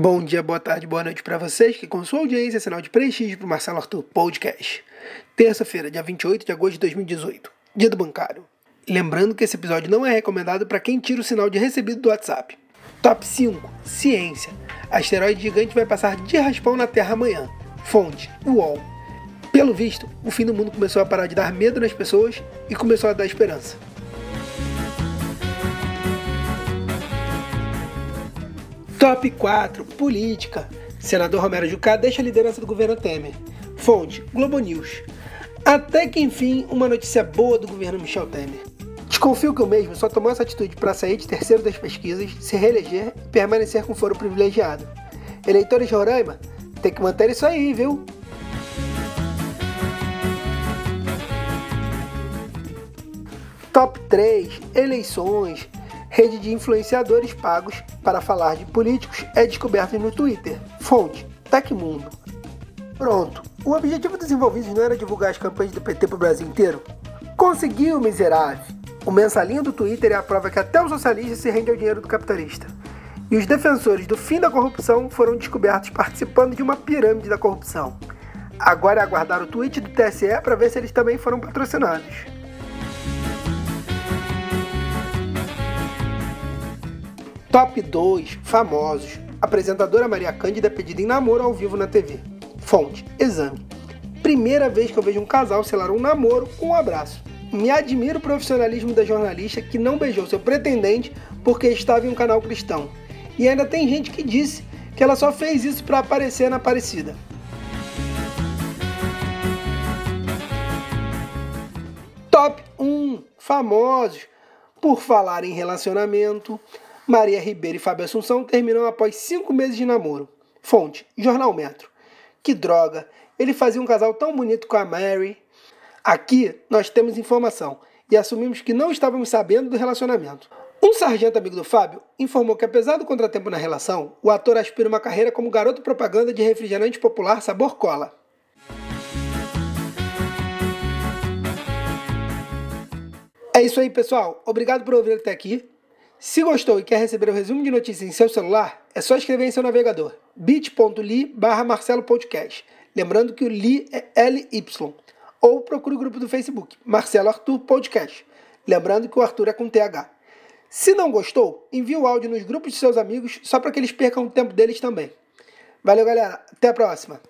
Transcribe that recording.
Bom dia, boa tarde, boa noite para vocês que com sua audiência é sinal de prestígio para o Marcelo Arthur Podcast. Terça-feira, dia 28 de agosto de 2018, dia do bancário. Lembrando que esse episódio não é recomendado para quem tira o sinal de recebido do WhatsApp. Top 5. Ciência. Asteroide gigante vai passar de raspão na Terra amanhã. Fonte. UOL. Pelo visto, o fim do mundo começou a parar de dar medo nas pessoas e começou a dar esperança. Top 4 Política. Senador Romero Jucá deixa a liderança do governo Temer. Fonte: Globo News. Até que enfim, uma notícia boa do governo Michel Temer. Desconfio que o mesmo só tomou essa atitude para sair de terceiro das pesquisas, se reeleger e permanecer com foro privilegiado. Eleitores de Roraima, tem que manter isso aí, viu? Top 3 Eleições. Rede de influenciadores pagos para falar de políticos é descoberta no Twitter. Fonte: Tecmundo. Pronto. O objetivo dos envolvidos não era divulgar as campanhas do PT para o Brasil inteiro? Conseguiu, miserável! O mensalinho do Twitter é a prova que até o socialista se rende ao dinheiro do capitalista. E os defensores do fim da corrupção foram descobertos participando de uma pirâmide da corrupção. Agora é aguardar o tweet do TSE para ver se eles também foram patrocinados. Top 2 Famosos. Apresentadora Maria Cândida pedida em namoro ao vivo na TV. Fonte: Exame. Primeira vez que eu vejo um casal selar um namoro com um abraço. Me admira o profissionalismo da jornalista que não beijou seu pretendente porque estava em um canal cristão. E ainda tem gente que disse que ela só fez isso para aparecer na Aparecida. Top 1 Famosos. Por falar em relacionamento, Maria Ribeiro e Fábio Assunção terminam após cinco meses de namoro. Fonte: Jornal Metro. Que droga! Ele fazia um casal tão bonito com a Mary. Aqui nós temos informação e assumimos que não estávamos sabendo do relacionamento. Um sargento amigo do Fábio informou que, apesar do contratempo na relação, o ator aspira uma carreira como garoto propaganda de refrigerante popular sabor cola. É isso aí, pessoal. Obrigado por ouvir até aqui. Se gostou e quer receber o resumo de notícias em seu celular, é só escrever em seu navegador bit.ly barra Marcelo Podcast. Lembrando que o Li é LY. Ou procure o grupo do Facebook, Marcelo Arthur Podcast. Lembrando que o Arthur é com TH. Se não gostou, envie o áudio nos grupos de seus amigos só para que eles percam o tempo deles também. Valeu, galera. Até a próxima.